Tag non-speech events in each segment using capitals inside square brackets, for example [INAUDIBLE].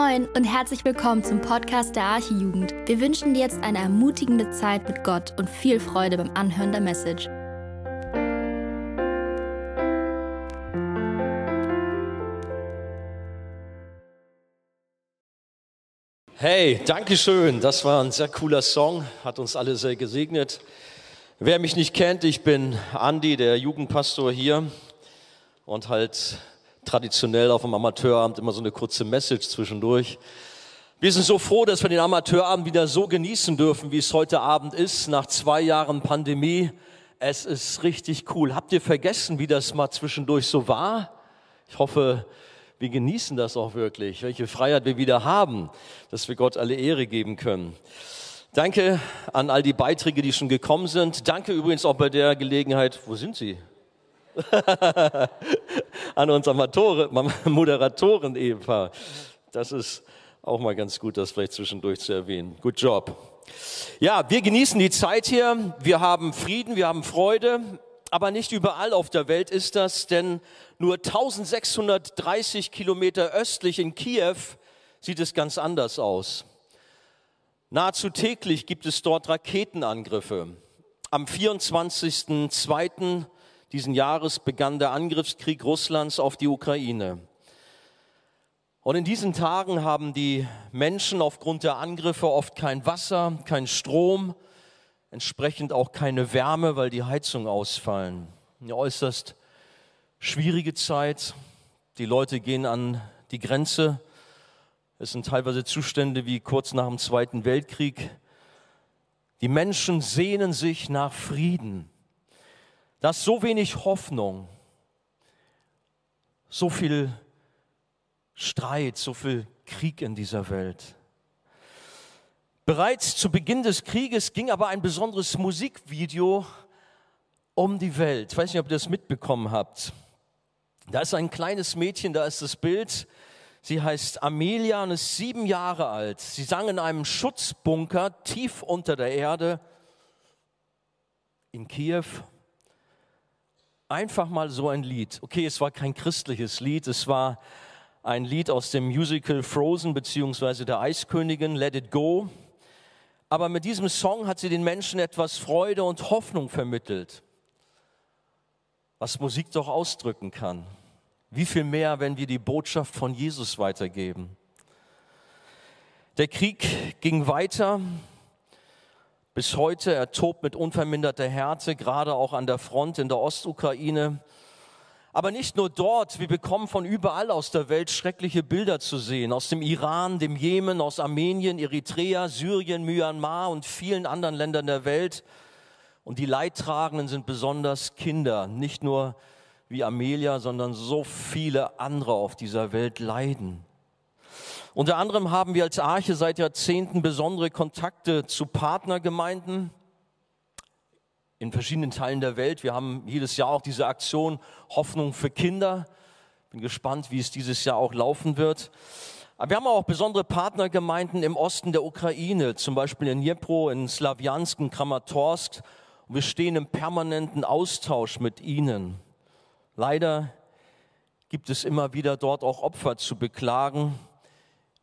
Moin und herzlich willkommen zum Podcast der Archijugend. Wir wünschen dir jetzt eine ermutigende Zeit mit Gott und viel Freude beim Anhören der Message. Hey, danke schön. Das war ein sehr cooler Song, hat uns alle sehr gesegnet. Wer mich nicht kennt, ich bin Andi, der Jugendpastor hier und halt traditionell auf dem Amateurabend immer so eine kurze Message zwischendurch. Wir sind so froh, dass wir den Amateurabend wieder so genießen dürfen, wie es heute Abend ist, nach zwei Jahren Pandemie. Es ist richtig cool. Habt ihr vergessen, wie das mal zwischendurch so war? Ich hoffe, wir genießen das auch wirklich, welche Freiheit wir wieder haben, dass wir Gott alle Ehre geben können. Danke an all die Beiträge, die schon gekommen sind. Danke übrigens auch bei der Gelegenheit, wo sind Sie? [LAUGHS] an unsere Moderatoren Eva. Das ist auch mal ganz gut, das vielleicht zwischendurch zu erwähnen. Good job. Ja, wir genießen die Zeit hier. Wir haben Frieden, wir haben Freude. Aber nicht überall auf der Welt ist das, denn nur 1630 Kilometer östlich in Kiew sieht es ganz anders aus. Nahezu täglich gibt es dort Raketenangriffe. Am 24.02 diesen Jahres begann der Angriffskrieg Russlands auf die Ukraine. Und in diesen Tagen haben die Menschen aufgrund der Angriffe oft kein Wasser, kein Strom, entsprechend auch keine Wärme, weil die Heizungen ausfallen. Eine äußerst schwierige Zeit. Die Leute gehen an die Grenze. Es sind teilweise Zustände wie kurz nach dem Zweiten Weltkrieg. Die Menschen sehnen sich nach Frieden. Da ist so wenig Hoffnung, so viel Streit, so viel Krieg in dieser Welt. Bereits zu Beginn des Krieges ging aber ein besonderes Musikvideo um die Welt. Ich weiß nicht, ob ihr das mitbekommen habt. Da ist ein kleines Mädchen, da ist das Bild. Sie heißt Amelia und ist sieben Jahre alt. Sie sang in einem Schutzbunker tief unter der Erde in Kiew einfach mal so ein Lied. Okay, es war kein christliches Lied, es war ein Lied aus dem Musical Frozen beziehungsweise der Eiskönigin Let It Go. Aber mit diesem Song hat sie den Menschen etwas Freude und Hoffnung vermittelt, was Musik doch ausdrücken kann. Wie viel mehr, wenn wir die Botschaft von Jesus weitergeben. Der Krieg ging weiter bis heute. Er tobt mit unverminderter Härte, gerade auch an der Front in der Ostukraine. Aber nicht nur dort, wir bekommen von überall aus der Welt schreckliche Bilder zu sehen. Aus dem Iran, dem Jemen, aus Armenien, Eritrea, Syrien, Myanmar und vielen anderen Ländern der Welt. Und die Leidtragenden sind besonders Kinder. Nicht nur wie Amelia, sondern so viele andere auf dieser Welt leiden. Unter anderem haben wir als Arche seit Jahrzehnten besondere Kontakte zu Partnergemeinden in verschiedenen Teilen der Welt. Wir haben jedes Jahr auch diese Aktion Hoffnung für Kinder. Bin gespannt, wie es dieses Jahr auch laufen wird. Aber wir haben auch besondere Partnergemeinden im Osten der Ukraine, zum Beispiel in Dnipro, in Slawiansk, in Kramatorsk. Und wir stehen im permanenten Austausch mit ihnen. Leider gibt es immer wieder dort auch Opfer zu beklagen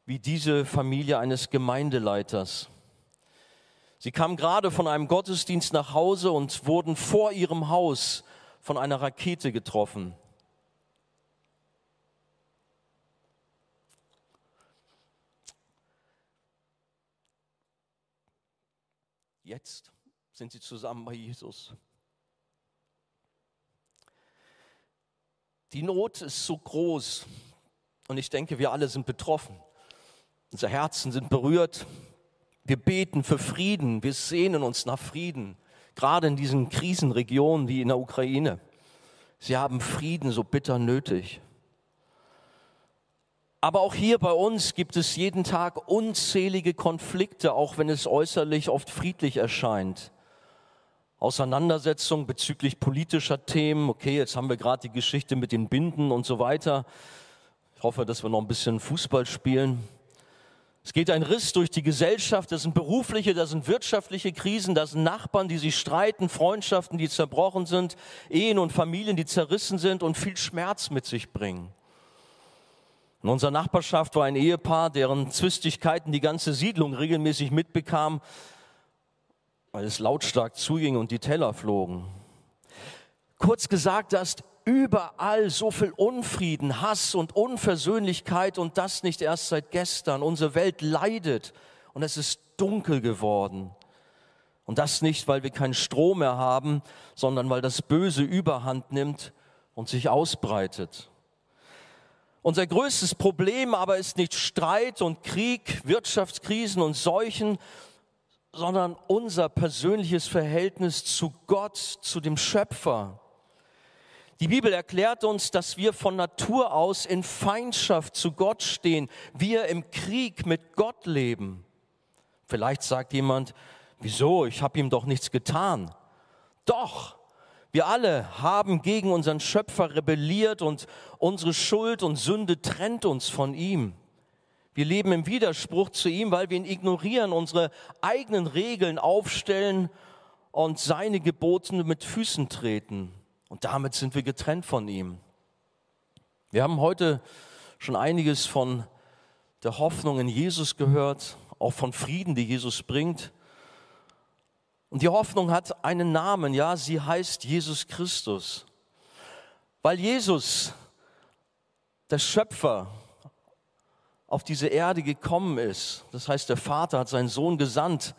wie diese Familie eines Gemeindeleiters. Sie kamen gerade von einem Gottesdienst nach Hause und wurden vor ihrem Haus von einer Rakete getroffen. Jetzt sind sie zusammen bei Jesus. Die Not ist so groß und ich denke, wir alle sind betroffen. Unsere Herzen sind berührt. Wir beten für Frieden. Wir sehnen uns nach Frieden. Gerade in diesen Krisenregionen wie in der Ukraine. Sie haben Frieden so bitter nötig. Aber auch hier bei uns gibt es jeden Tag unzählige Konflikte, auch wenn es äußerlich oft friedlich erscheint. Auseinandersetzungen bezüglich politischer Themen. Okay, jetzt haben wir gerade die Geschichte mit den Binden und so weiter. Ich hoffe, dass wir noch ein bisschen Fußball spielen. Es geht ein Riss durch die Gesellschaft, das sind berufliche, das sind wirtschaftliche Krisen, das sind Nachbarn, die sich streiten, Freundschaften, die zerbrochen sind, Ehen und Familien, die zerrissen sind und viel Schmerz mit sich bringen. In unserer Nachbarschaft war ein Ehepaar, deren Zwistigkeiten die ganze Siedlung regelmäßig mitbekam, weil es lautstark zuging und die Teller flogen. Kurz gesagt, da ist überall so viel Unfrieden, Hass und Unversöhnlichkeit und das nicht erst seit gestern. Unsere Welt leidet und es ist dunkel geworden. Und das nicht, weil wir keinen Strom mehr haben, sondern weil das Böse überhand nimmt und sich ausbreitet. Unser größtes Problem aber ist nicht Streit und Krieg, Wirtschaftskrisen und Seuchen, sondern unser persönliches Verhältnis zu Gott, zu dem Schöpfer. Die Bibel erklärt uns, dass wir von Natur aus in Feindschaft zu Gott stehen, wir im Krieg mit Gott leben. Vielleicht sagt jemand, wieso, ich habe ihm doch nichts getan. Doch, wir alle haben gegen unseren Schöpfer rebelliert und unsere Schuld und Sünde trennt uns von ihm. Wir leben im Widerspruch zu ihm, weil wir ihn ignorieren, unsere eigenen Regeln aufstellen und seine Gebote mit Füßen treten. Und damit sind wir getrennt von ihm. Wir haben heute schon einiges von der Hoffnung in Jesus gehört, auch von Frieden, die Jesus bringt. Und die Hoffnung hat einen Namen, ja, sie heißt Jesus Christus. Weil Jesus, der Schöpfer, auf diese Erde gekommen ist, das heißt, der Vater hat seinen Sohn gesandt,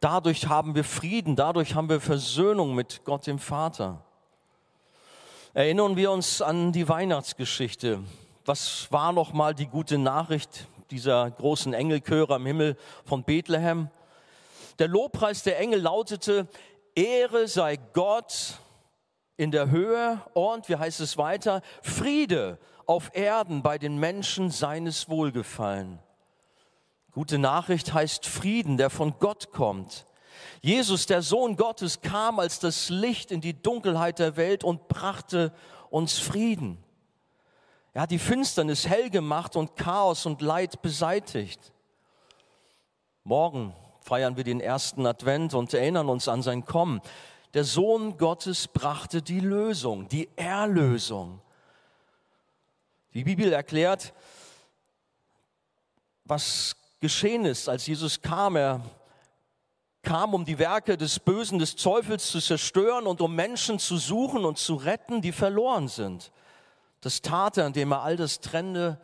dadurch haben wir Frieden, dadurch haben wir Versöhnung mit Gott dem Vater. Erinnern wir uns an die Weihnachtsgeschichte. Was war noch mal die gute Nachricht dieser großen Engelchöre am Himmel von Bethlehem? Der Lobpreis der Engel lautete, Ehre sei Gott in der Höhe und, wie heißt es weiter, Friede auf Erden bei den Menschen seines Wohlgefallen. Gute Nachricht heißt Frieden, der von Gott kommt. Jesus, der Sohn Gottes, kam als das Licht in die Dunkelheit der Welt und brachte uns Frieden. Er hat die Finsternis hell gemacht und Chaos und Leid beseitigt. Morgen feiern wir den ersten Advent und erinnern uns an sein Kommen. Der Sohn Gottes brachte die Lösung, die Erlösung. Die Bibel erklärt, was geschehen ist, als Jesus kam. Er kam, um die Werke des Bösen, des Teufels zu zerstören und um Menschen zu suchen und zu retten, die verloren sind. Das tat er, indem er all das trennte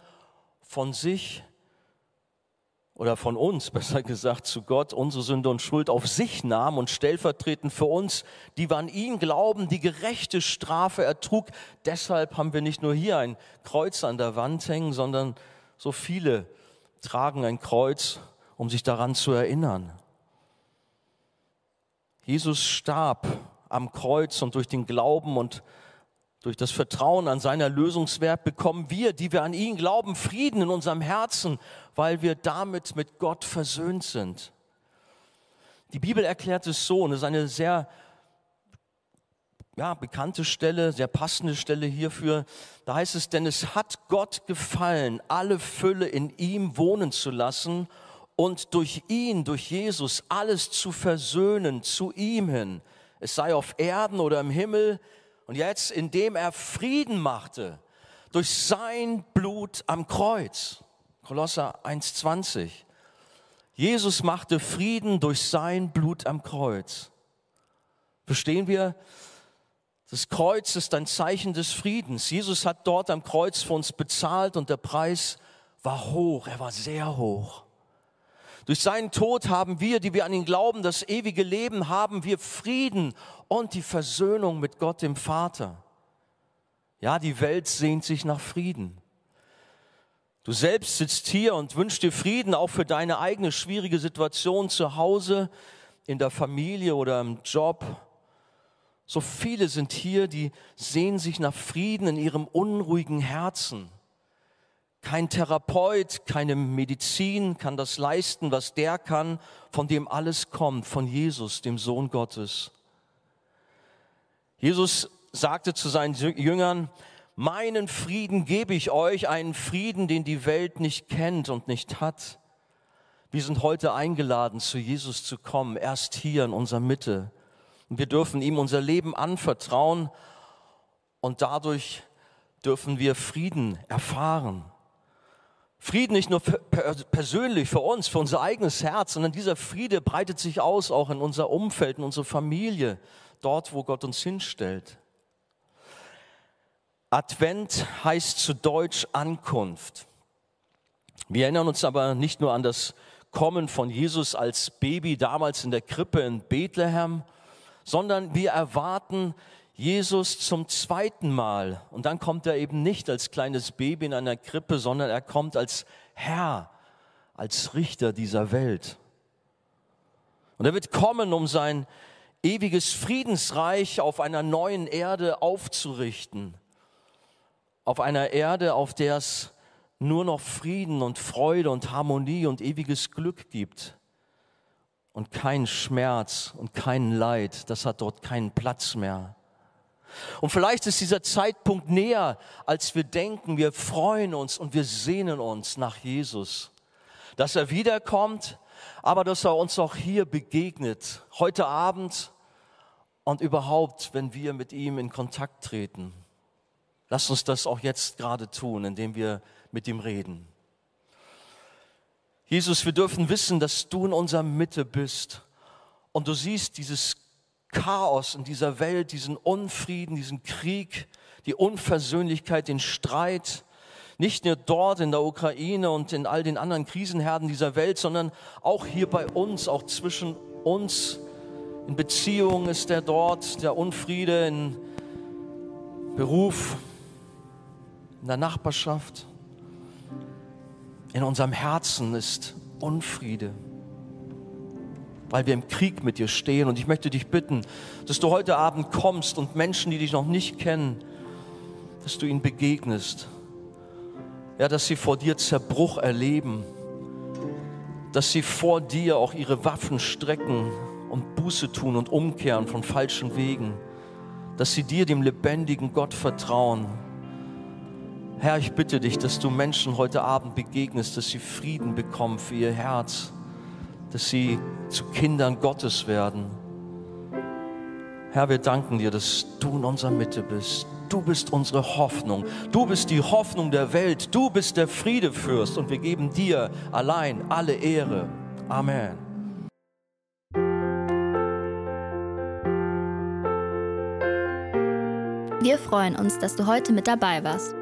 von sich oder von uns, [LAUGHS] besser gesagt, zu Gott unsere Sünde und Schuld auf sich nahm und stellvertretend für uns, die wir an ihn glauben, die gerechte Strafe ertrug. Deshalb haben wir nicht nur hier ein Kreuz an der Wand hängen, sondern so viele tragen ein Kreuz, um sich daran zu erinnern. Jesus starb am Kreuz und durch den Glauben und durch das Vertrauen an seiner Lösungswert bekommen wir, die wir an ihn glauben, Frieden in unserem Herzen, weil wir damit mit Gott versöhnt sind. Die Bibel erklärt es so, und es ist eine sehr ja, bekannte Stelle, sehr passende Stelle hierfür. Da heißt es, denn es hat Gott gefallen, alle Fülle in ihm wohnen zu lassen und durch ihn, durch Jesus, alles zu versöhnen zu ihm hin. Es sei auf Erden oder im Himmel, und jetzt, indem er Frieden machte durch sein Blut am Kreuz. Kolosser 1,20. Jesus machte Frieden durch sein Blut am Kreuz. Verstehen wir? Das Kreuz ist ein Zeichen des Friedens. Jesus hat dort am Kreuz für uns bezahlt und der Preis war hoch, er war sehr hoch. Durch seinen Tod haben wir, die wir an ihn glauben, das ewige Leben, haben wir Frieden und die Versöhnung mit Gott dem Vater. Ja, die Welt sehnt sich nach Frieden. Du selbst sitzt hier und wünschst dir Frieden auch für deine eigene schwierige Situation zu Hause, in der Familie oder im Job. So viele sind hier, die sehen sich nach Frieden in ihrem unruhigen Herzen. Kein Therapeut, keine Medizin kann das leisten, was der kann, von dem alles kommt, von Jesus, dem Sohn Gottes. Jesus sagte zu seinen Jüngern, meinen Frieden gebe ich euch, einen Frieden, den die Welt nicht kennt und nicht hat. Wir sind heute eingeladen, zu Jesus zu kommen, erst hier in unserer Mitte. Und wir dürfen ihm unser Leben anvertrauen und dadurch dürfen wir Frieden erfahren. Frieden nicht nur persönlich für uns, für unser eigenes Herz, sondern dieser Friede breitet sich aus auch in unser Umfeld, in unsere Familie, dort, wo Gott uns hinstellt. Advent heißt zu Deutsch Ankunft. Wir erinnern uns aber nicht nur an das Kommen von Jesus als Baby damals in der Krippe in Bethlehem, sondern wir erwarten Jesus zum zweiten Mal. Und dann kommt er eben nicht als kleines Baby in einer Krippe, sondern er kommt als Herr, als Richter dieser Welt. Und er wird kommen, um sein ewiges Friedensreich auf einer neuen Erde aufzurichten. Auf einer Erde, auf der es nur noch Frieden und Freude und Harmonie und ewiges Glück gibt. Und kein Schmerz und kein Leid, das hat dort keinen Platz mehr. Und vielleicht ist dieser Zeitpunkt näher, als wir denken. Wir freuen uns und wir sehnen uns nach Jesus, dass er wiederkommt, aber dass er uns auch hier begegnet, heute Abend und überhaupt, wenn wir mit ihm in Kontakt treten. Lass uns das auch jetzt gerade tun, indem wir mit ihm reden. Jesus, wir dürfen wissen, dass du in unserer Mitte bist und du siehst dieses Chaos in dieser Welt, diesen Unfrieden, diesen Krieg, die Unversöhnlichkeit, den Streit, nicht nur dort in der Ukraine und in all den anderen Krisenherden dieser Welt, sondern auch hier bei uns, auch zwischen uns. In Beziehungen ist der dort, der Unfriede, in Beruf, in der Nachbarschaft. In unserem Herzen ist Unfriede weil wir im Krieg mit dir stehen. Und ich möchte dich bitten, dass du heute Abend kommst und Menschen, die dich noch nicht kennen, dass du ihnen begegnest. Ja, dass sie vor dir Zerbruch erleben, dass sie vor dir auch ihre Waffen strecken und Buße tun und umkehren von falschen Wegen, dass sie dir, dem lebendigen Gott, vertrauen. Herr, ich bitte dich, dass du Menschen heute Abend begegnest, dass sie Frieden bekommen für ihr Herz dass sie zu Kindern Gottes werden. Herr, wir danken dir, dass du in unserer Mitte bist. Du bist unsere Hoffnung. Du bist die Hoffnung der Welt. Du bist der Friedefürst und wir geben dir allein alle Ehre. Amen. Wir freuen uns, dass du heute mit dabei warst.